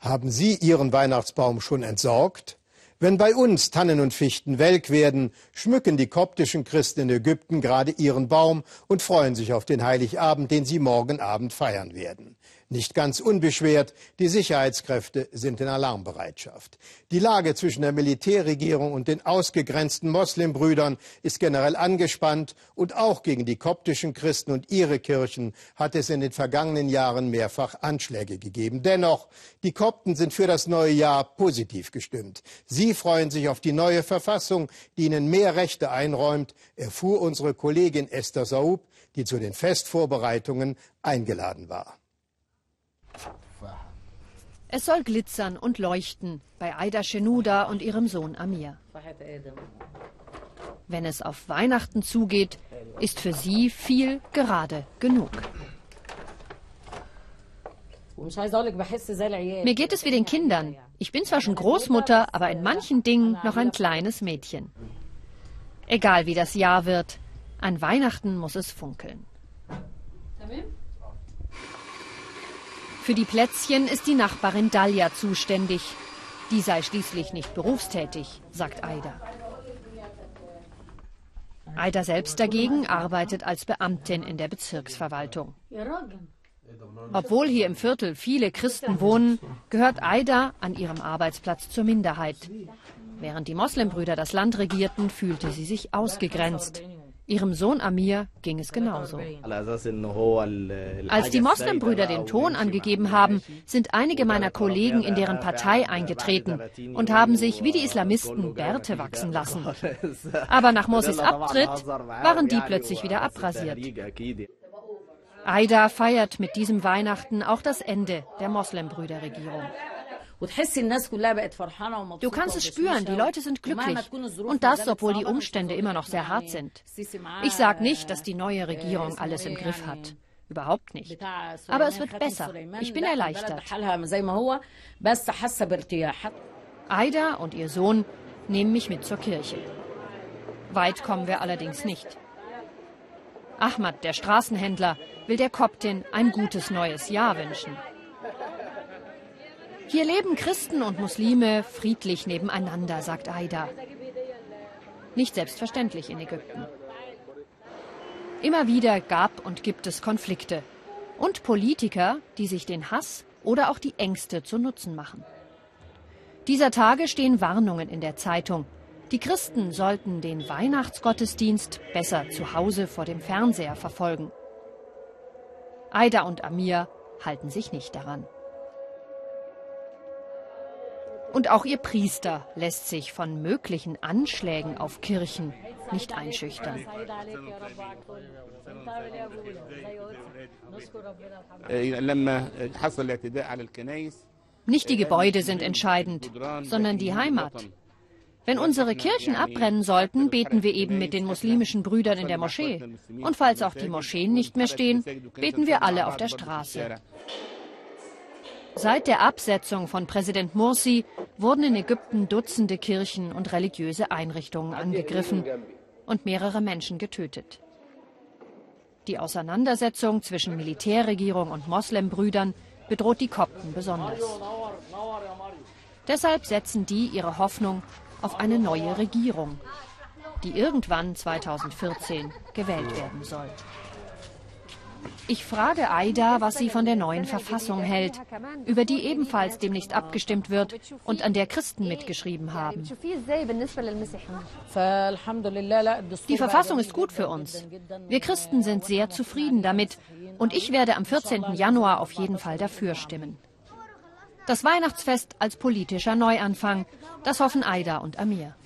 Haben Sie Ihren Weihnachtsbaum schon entsorgt? Wenn bei uns Tannen und Fichten welk werden, schmücken die koptischen Christen in Ägypten gerade ihren Baum und freuen sich auf den Heiligabend, den sie morgen Abend feiern werden. Nicht ganz unbeschwert, die Sicherheitskräfte sind in Alarmbereitschaft. Die Lage zwischen der Militärregierung und den ausgegrenzten Moslembrüdern ist generell angespannt und auch gegen die koptischen Christen und ihre Kirchen hat es in den vergangenen Jahren mehrfach Anschläge gegeben. Dennoch, die Kopten sind für das neue Jahr positiv gestimmt. Sie freuen sich auf die neue Verfassung, die ihnen mehr Rechte einräumt, erfuhr unsere Kollegin Esther Saub, die zu den Festvorbereitungen eingeladen war. Es soll glitzern und leuchten bei Aida Shenuda und ihrem Sohn Amir. Wenn es auf Weihnachten zugeht, ist für sie viel gerade genug. Mir geht es wie den Kindern. Ich bin zwar schon Großmutter, aber in manchen Dingen noch ein kleines Mädchen. Egal wie das Jahr wird, an Weihnachten muss es funkeln. Für die Plätzchen ist die Nachbarin Dalia zuständig. Die sei schließlich nicht berufstätig, sagt Aida. Aida selbst dagegen arbeitet als Beamtin in der Bezirksverwaltung. Obwohl hier im Viertel viele Christen wohnen, gehört Aida an ihrem Arbeitsplatz zur Minderheit. Während die Moslembrüder das Land regierten, fühlte sie sich ausgegrenzt. Ihrem Sohn Amir ging es genauso. Als die Moslembrüder den Ton angegeben haben, sind einige meiner Kollegen in deren Partei eingetreten und haben sich wie die Islamisten Bärte wachsen lassen. Aber nach Morsis Abtritt waren die plötzlich wieder abrasiert. Aida feiert mit diesem Weihnachten auch das Ende der Moslembrüderregierung. Du kannst es spüren, die Leute sind glücklich. Und das, obwohl die Umstände immer noch sehr hart sind. Ich sage nicht, dass die neue Regierung alles im Griff hat. Überhaupt nicht. Aber es wird besser. Ich bin erleichtert. Aida und ihr Sohn nehmen mich mit zur Kirche. Weit kommen wir allerdings nicht. Ahmad, der Straßenhändler, will der Koptin ein gutes neues Jahr wünschen. Hier leben Christen und Muslime friedlich nebeneinander, sagt Aida. Nicht selbstverständlich in Ägypten. Immer wieder gab und gibt es Konflikte und Politiker, die sich den Hass oder auch die Ängste zu Nutzen machen. Dieser Tage stehen Warnungen in der Zeitung. Die Christen sollten den Weihnachtsgottesdienst besser zu Hause vor dem Fernseher verfolgen. Aida und Amir halten sich nicht daran. Und auch ihr Priester lässt sich von möglichen Anschlägen auf Kirchen nicht einschüchtern. Nicht die Gebäude sind entscheidend, sondern die Heimat. Wenn unsere Kirchen abbrennen sollten, beten wir eben mit den muslimischen Brüdern in der Moschee. Und falls auch die Moscheen nicht mehr stehen, beten wir alle auf der Straße. Seit der Absetzung von Präsident Morsi wurden in Ägypten Dutzende Kirchen und religiöse Einrichtungen angegriffen und mehrere Menschen getötet. Die Auseinandersetzung zwischen Militärregierung und Moslembrüdern bedroht die Kopten besonders. Deshalb setzen die ihre Hoffnung auf eine neue Regierung, die irgendwann 2014 gewählt werden soll. Ich frage Aida, was sie von der neuen Verfassung hält, über die ebenfalls demnächst abgestimmt wird und an der Christen mitgeschrieben haben. Die Verfassung ist gut für uns. Wir Christen sind sehr zufrieden damit und ich werde am 14. Januar auf jeden Fall dafür stimmen. Das Weihnachtsfest als politischer Neuanfang, das hoffen Aida und Amir.